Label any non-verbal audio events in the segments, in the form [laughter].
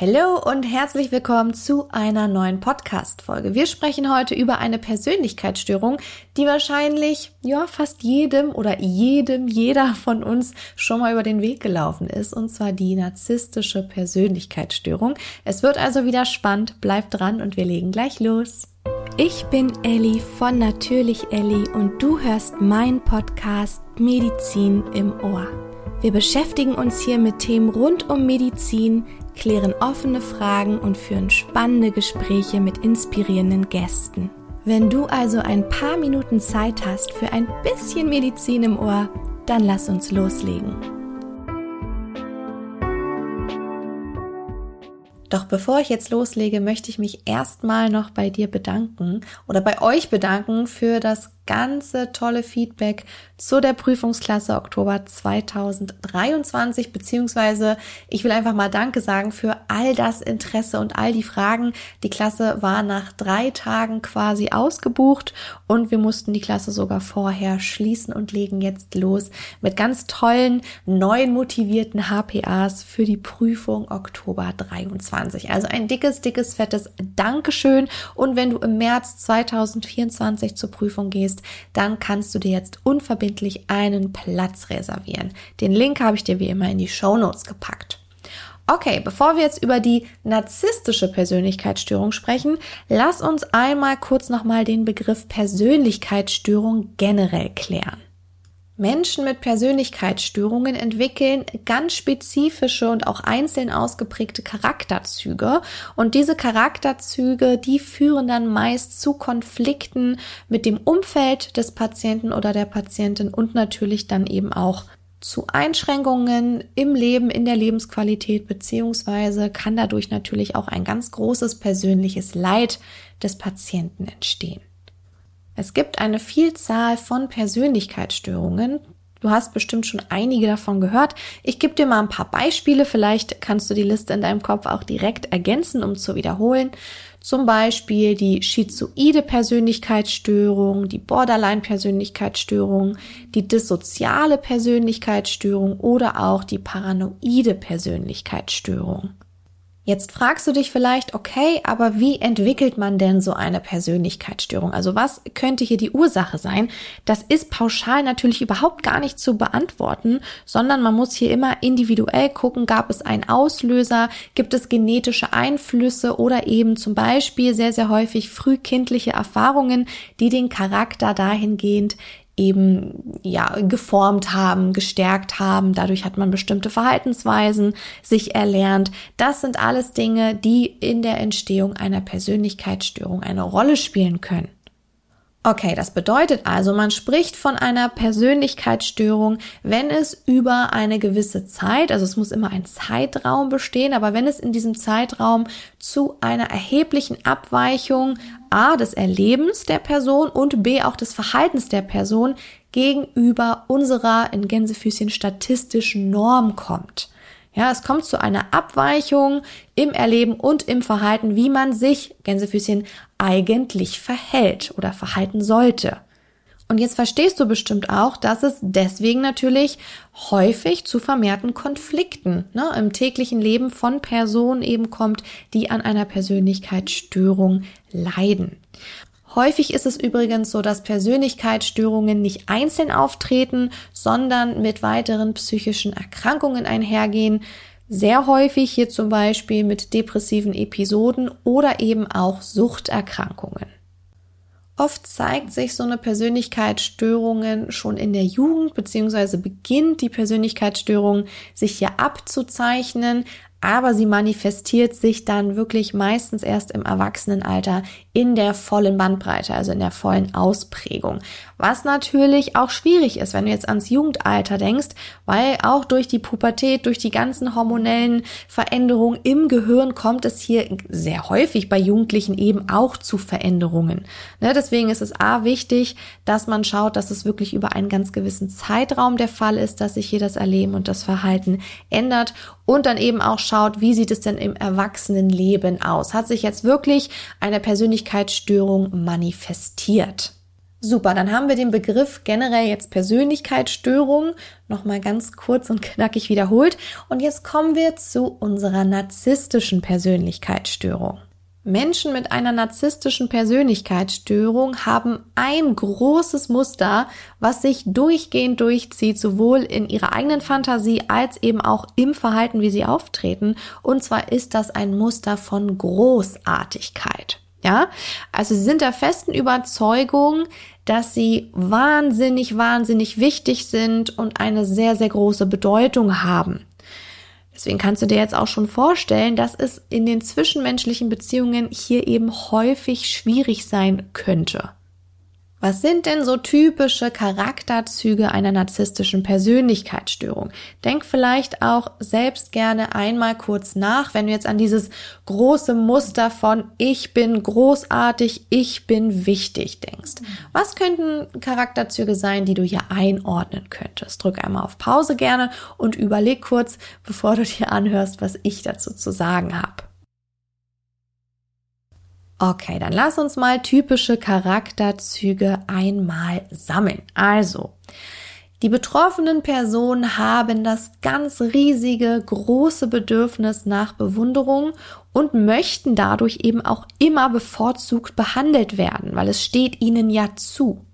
Hallo und herzlich willkommen zu einer neuen Podcast-Folge. Wir sprechen heute über eine Persönlichkeitsstörung, die wahrscheinlich, ja, fast jedem oder jedem, jeder von uns schon mal über den Weg gelaufen ist, und zwar die narzisstische Persönlichkeitsstörung. Es wird also wieder spannend, bleibt dran und wir legen gleich los. Ich bin Ellie von Natürlich Ellie und du hörst meinen Podcast Medizin im Ohr. Wir beschäftigen uns hier mit Themen rund um Medizin, klären offene Fragen und führen spannende Gespräche mit inspirierenden Gästen. Wenn du also ein paar Minuten Zeit hast für ein bisschen Medizin im Ohr, dann lass uns loslegen. Doch bevor ich jetzt loslege, möchte ich mich erstmal noch bei dir bedanken oder bei euch bedanken für das ganze tolle Feedback zu der Prüfungsklasse Oktober 2023, beziehungsweise ich will einfach mal Danke sagen für all das Interesse und all die Fragen. Die Klasse war nach drei Tagen quasi ausgebucht und wir mussten die Klasse sogar vorher schließen und legen jetzt los mit ganz tollen, neuen motivierten HPAs für die Prüfung Oktober 23. Also ein dickes, dickes, fettes Dankeschön und wenn du im März 2024 zur Prüfung gehst, möchtest, dann kannst du dir jetzt unverbindlich einen Platz reservieren. Den Link habe ich dir wie immer in die Show gepackt. Okay, bevor wir jetzt über die narzisstische Persönlichkeitsstörung sprechen, lass uns einmal kurz nochmal den Begriff Persönlichkeitsstörung generell klären. Menschen mit Persönlichkeitsstörungen entwickeln ganz spezifische und auch einzeln ausgeprägte Charakterzüge und diese Charakterzüge, die führen dann meist zu Konflikten mit dem Umfeld des Patienten oder der Patientin und natürlich dann eben auch zu Einschränkungen im Leben, in der Lebensqualität, beziehungsweise kann dadurch natürlich auch ein ganz großes persönliches Leid des Patienten entstehen. Es gibt eine Vielzahl von Persönlichkeitsstörungen. Du hast bestimmt schon einige davon gehört. Ich gebe dir mal ein paar Beispiele. Vielleicht kannst du die Liste in deinem Kopf auch direkt ergänzen, um zu wiederholen. Zum Beispiel die schizoide Persönlichkeitsstörung, die Borderline-Persönlichkeitsstörung, die dissoziale Persönlichkeitsstörung oder auch die paranoide Persönlichkeitsstörung. Jetzt fragst du dich vielleicht, okay, aber wie entwickelt man denn so eine Persönlichkeitsstörung? Also was könnte hier die Ursache sein? Das ist pauschal natürlich überhaupt gar nicht zu beantworten, sondern man muss hier immer individuell gucken, gab es einen Auslöser, gibt es genetische Einflüsse oder eben zum Beispiel sehr, sehr häufig frühkindliche Erfahrungen, die den Charakter dahingehend eben ja geformt haben, gestärkt haben. Dadurch hat man bestimmte Verhaltensweisen sich erlernt. Das sind alles Dinge, die in der Entstehung einer Persönlichkeitsstörung eine Rolle spielen können. Okay, das bedeutet also, man spricht von einer Persönlichkeitsstörung, wenn es über eine gewisse Zeit, also es muss immer ein Zeitraum bestehen, aber wenn es in diesem Zeitraum zu einer erheblichen Abweichung A des Erlebens der Person und B auch des Verhaltens der Person gegenüber unserer in Gänsefüßchen statistischen Norm kommt. Ja, es kommt zu einer Abweichung im Erleben und im Verhalten, wie man sich, Gänsefüßchen, eigentlich verhält oder verhalten sollte. Und jetzt verstehst du bestimmt auch, dass es deswegen natürlich häufig zu vermehrten Konflikten ne, im täglichen Leben von Personen eben kommt, die an einer Persönlichkeitsstörung leiden. Häufig ist es übrigens so, dass Persönlichkeitsstörungen nicht einzeln auftreten, sondern mit weiteren psychischen Erkrankungen einhergehen. Sehr häufig hier zum Beispiel mit depressiven Episoden oder eben auch Suchterkrankungen. Oft zeigt sich so eine Persönlichkeitsstörungen schon in der Jugend, beziehungsweise beginnt die Persönlichkeitsstörung sich hier abzuzeichnen, aber sie manifestiert sich dann wirklich meistens erst im Erwachsenenalter in der vollen Bandbreite, also in der vollen Ausprägung. Was natürlich auch schwierig ist, wenn du jetzt ans Jugendalter denkst, weil auch durch die Pubertät, durch die ganzen hormonellen Veränderungen im Gehirn kommt es hier sehr häufig bei Jugendlichen eben auch zu Veränderungen. Ne, deswegen ist es A wichtig, dass man schaut, dass es wirklich über einen ganz gewissen Zeitraum der Fall ist, dass sich hier das Erleben und das Verhalten ändert und dann eben auch schaut, wie sieht es denn im Erwachsenenleben aus? Hat sich jetzt wirklich eine Persönlichkeitsstörung manifestiert? Super, dann haben wir den Begriff generell jetzt Persönlichkeitsstörung nochmal ganz kurz und knackig wiederholt. Und jetzt kommen wir zu unserer narzisstischen Persönlichkeitsstörung. Menschen mit einer narzisstischen Persönlichkeitsstörung haben ein großes Muster, was sich durchgehend durchzieht, sowohl in ihrer eigenen Fantasie als eben auch im Verhalten, wie sie auftreten. Und zwar ist das ein Muster von Großartigkeit. Ja, also sie sind der festen Überzeugung, dass sie wahnsinnig, wahnsinnig wichtig sind und eine sehr, sehr große Bedeutung haben. Deswegen kannst du dir jetzt auch schon vorstellen, dass es in den zwischenmenschlichen Beziehungen hier eben häufig schwierig sein könnte. Was sind denn so typische Charakterzüge einer narzisstischen Persönlichkeitsstörung? Denk vielleicht auch selbst gerne einmal kurz nach, wenn du jetzt an dieses große Muster von ich bin großartig, ich bin wichtig denkst. Was könnten Charakterzüge sein, die du hier einordnen könntest? Drück einmal auf Pause gerne und überleg kurz, bevor du dir anhörst, was ich dazu zu sagen habe. Okay, dann lass uns mal typische Charakterzüge einmal sammeln. Also, die betroffenen Personen haben das ganz riesige, große Bedürfnis nach Bewunderung und möchten dadurch eben auch immer bevorzugt behandelt werden, weil es steht ihnen ja zu.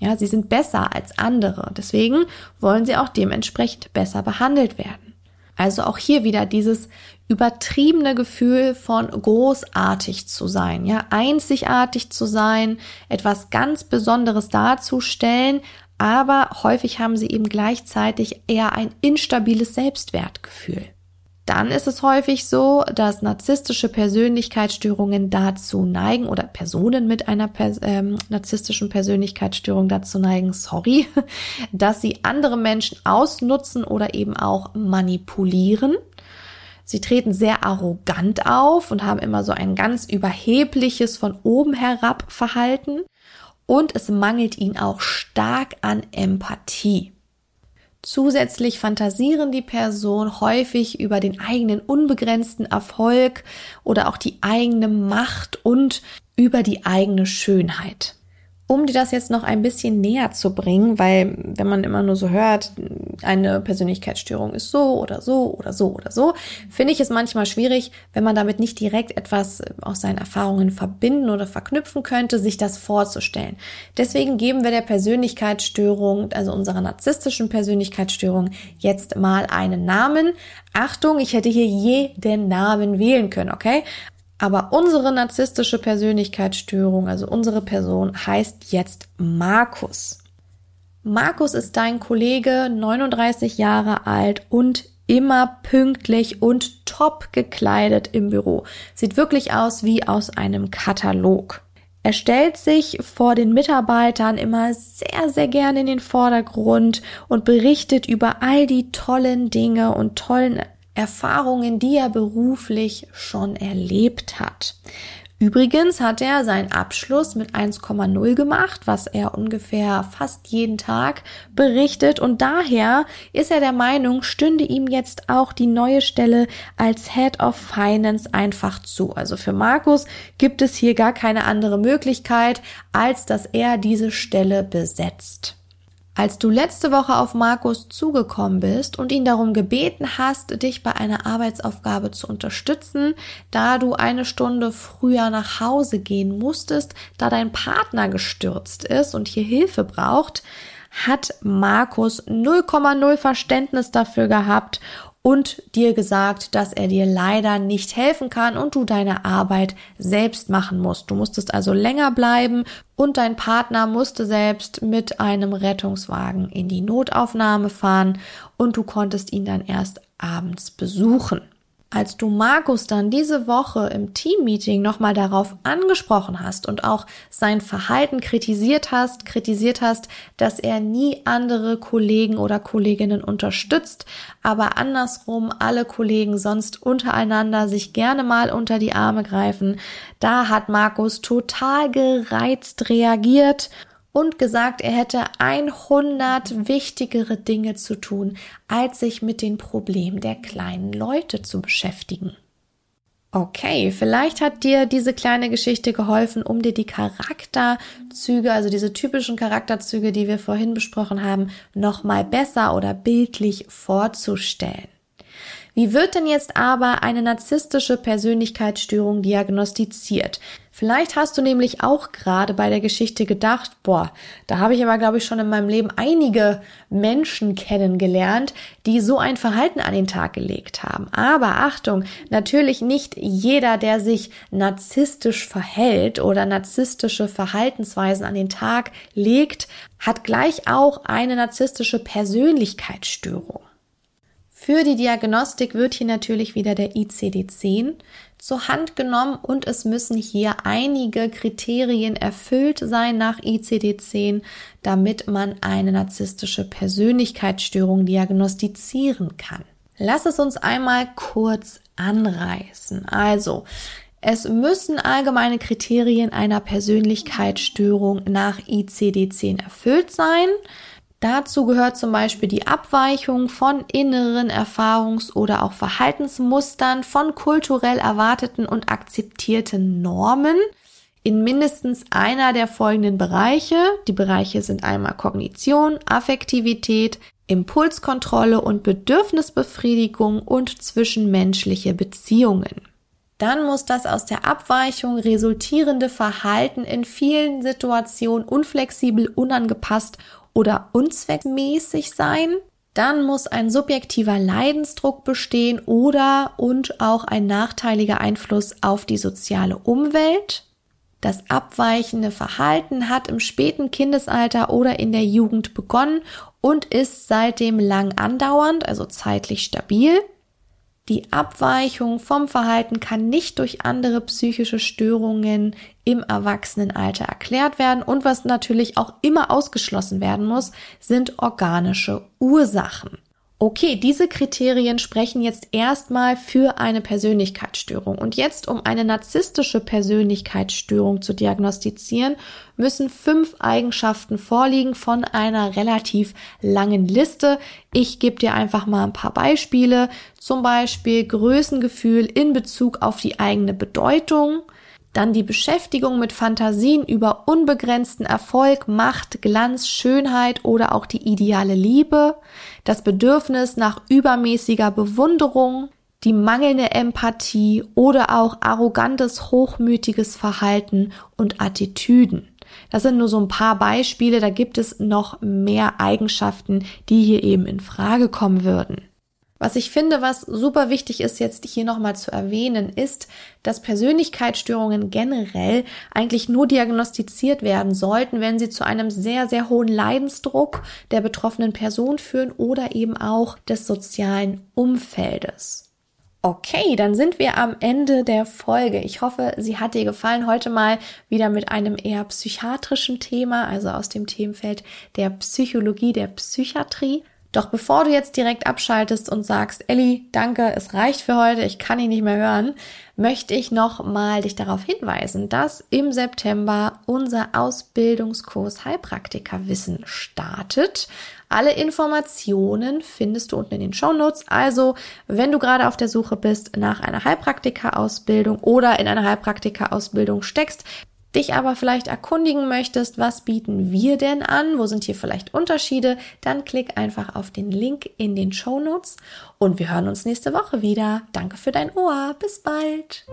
Ja, sie sind besser als andere. Deswegen wollen sie auch dementsprechend besser behandelt werden. Also auch hier wieder dieses übertriebene Gefühl von großartig zu sein, ja, einzigartig zu sein, etwas ganz Besonderes darzustellen, aber häufig haben sie eben gleichzeitig eher ein instabiles Selbstwertgefühl. Dann ist es häufig so, dass narzisstische Persönlichkeitsstörungen dazu neigen oder Personen mit einer pers ähm, narzisstischen Persönlichkeitsstörung dazu neigen, sorry, [laughs] dass sie andere Menschen ausnutzen oder eben auch manipulieren Sie treten sehr arrogant auf und haben immer so ein ganz überhebliches von oben herab Verhalten und es mangelt ihnen auch stark an Empathie. Zusätzlich fantasieren die Person häufig über den eigenen unbegrenzten Erfolg oder auch die eigene Macht und über die eigene Schönheit um dir das jetzt noch ein bisschen näher zu bringen, weil wenn man immer nur so hört, eine Persönlichkeitsstörung ist so oder so oder so oder so, finde ich es manchmal schwierig, wenn man damit nicht direkt etwas aus seinen Erfahrungen verbinden oder verknüpfen könnte, sich das vorzustellen. Deswegen geben wir der Persönlichkeitsstörung, also unserer narzisstischen Persönlichkeitsstörung, jetzt mal einen Namen. Achtung, ich hätte hier jeden Namen wählen können, okay? Aber unsere narzisstische Persönlichkeitsstörung, also unsere Person, heißt jetzt Markus. Markus ist dein Kollege, 39 Jahre alt und immer pünktlich und top gekleidet im Büro. Sieht wirklich aus wie aus einem Katalog. Er stellt sich vor den Mitarbeitern immer sehr, sehr gerne in den Vordergrund und berichtet über all die tollen Dinge und tollen Erfahrungen, die er beruflich schon erlebt hat. Übrigens hat er seinen Abschluss mit 1,0 gemacht, was er ungefähr fast jeden Tag berichtet und daher ist er der Meinung, stünde ihm jetzt auch die neue Stelle als Head of Finance einfach zu. Also für Markus gibt es hier gar keine andere Möglichkeit, als dass er diese Stelle besetzt. Als du letzte Woche auf Markus zugekommen bist und ihn darum gebeten hast, dich bei einer Arbeitsaufgabe zu unterstützen, da du eine Stunde früher nach Hause gehen musstest, da dein Partner gestürzt ist und hier Hilfe braucht, hat Markus 0,0 Verständnis dafür gehabt und dir gesagt, dass er dir leider nicht helfen kann und du deine Arbeit selbst machen musst. Du musstest also länger bleiben und dein Partner musste selbst mit einem Rettungswagen in die Notaufnahme fahren und du konntest ihn dann erst abends besuchen. Als du Markus dann diese Woche im Teammeeting nochmal darauf angesprochen hast und auch sein Verhalten kritisiert hast, kritisiert hast, dass er nie andere Kollegen oder Kolleginnen unterstützt, aber andersrum alle Kollegen sonst untereinander sich gerne mal unter die Arme greifen, da hat Markus total gereizt reagiert und gesagt, er hätte 100 wichtigere Dinge zu tun, als sich mit den Problemen der kleinen Leute zu beschäftigen. Okay, vielleicht hat dir diese kleine Geschichte geholfen, um dir die Charakterzüge, also diese typischen Charakterzüge, die wir vorhin besprochen haben, nochmal besser oder bildlich vorzustellen. Wie wird denn jetzt aber eine narzisstische Persönlichkeitsstörung diagnostiziert? Vielleicht hast du nämlich auch gerade bei der Geschichte gedacht, boah, da habe ich aber, glaube ich, schon in meinem Leben einige Menschen kennengelernt, die so ein Verhalten an den Tag gelegt haben. Aber Achtung, natürlich nicht jeder, der sich narzisstisch verhält oder narzisstische Verhaltensweisen an den Tag legt, hat gleich auch eine narzisstische Persönlichkeitsstörung. Für die Diagnostik wird hier natürlich wieder der ICD-10 zur Hand genommen und es müssen hier einige Kriterien erfüllt sein nach ICD-10, damit man eine narzisstische Persönlichkeitsstörung diagnostizieren kann. Lass es uns einmal kurz anreißen. Also, es müssen allgemeine Kriterien einer Persönlichkeitsstörung nach ICD-10 erfüllt sein. Dazu gehört zum Beispiel die Abweichung von inneren Erfahrungs- oder auch Verhaltensmustern von kulturell erwarteten und akzeptierten Normen in mindestens einer der folgenden Bereiche. Die Bereiche sind einmal Kognition, Affektivität, Impulskontrolle und Bedürfnisbefriedigung und zwischenmenschliche Beziehungen. Dann muss das aus der Abweichung resultierende Verhalten in vielen Situationen unflexibel, unangepasst oder unzweckmäßig sein. Dann muss ein subjektiver Leidensdruck bestehen oder und auch ein nachteiliger Einfluss auf die soziale Umwelt. Das abweichende Verhalten hat im späten Kindesalter oder in der Jugend begonnen und ist seitdem lang andauernd, also zeitlich stabil. Die Abweichung vom Verhalten kann nicht durch andere psychische Störungen im Erwachsenenalter erklärt werden und was natürlich auch immer ausgeschlossen werden muss, sind organische Ursachen. Okay, diese Kriterien sprechen jetzt erstmal für eine Persönlichkeitsstörung. Und jetzt, um eine narzisstische Persönlichkeitsstörung zu diagnostizieren, müssen fünf Eigenschaften vorliegen von einer relativ langen Liste. Ich gebe dir einfach mal ein paar Beispiele. Zum Beispiel Größengefühl in Bezug auf die eigene Bedeutung, dann die Beschäftigung mit Fantasien über unbegrenzten Erfolg, Macht, Glanz, Schönheit oder auch die ideale Liebe, das Bedürfnis nach übermäßiger Bewunderung, die mangelnde Empathie oder auch arrogantes, hochmütiges Verhalten und Attitüden. Das sind nur so ein paar Beispiele, da gibt es noch mehr Eigenschaften, die hier eben in Frage kommen würden. Was ich finde, was super wichtig ist, jetzt hier nochmal zu erwähnen, ist, dass Persönlichkeitsstörungen generell eigentlich nur diagnostiziert werden sollten, wenn sie zu einem sehr, sehr hohen Leidensdruck der betroffenen Person führen oder eben auch des sozialen Umfeldes. Okay, dann sind wir am Ende der Folge. Ich hoffe, sie hat dir gefallen. Heute mal wieder mit einem eher psychiatrischen Thema, also aus dem Themenfeld der Psychologie, der Psychiatrie. Doch bevor du jetzt direkt abschaltest und sagst, Elli, danke, es reicht für heute, ich kann ihn nicht mehr hören, möchte ich noch mal dich darauf hinweisen, dass im September unser Ausbildungskurs Heilpraktikerwissen startet. Alle Informationen findest du unten in den Show Notes. Also, wenn du gerade auf der Suche bist nach einer Heilpraktika-Ausbildung oder in einer Heilpraktika-Ausbildung steckst, dich aber vielleicht erkundigen möchtest, was bieten wir denn an, wo sind hier vielleicht Unterschiede, dann klick einfach auf den Link in den Show Notes und wir hören uns nächste Woche wieder. Danke für dein Ohr. Bis bald.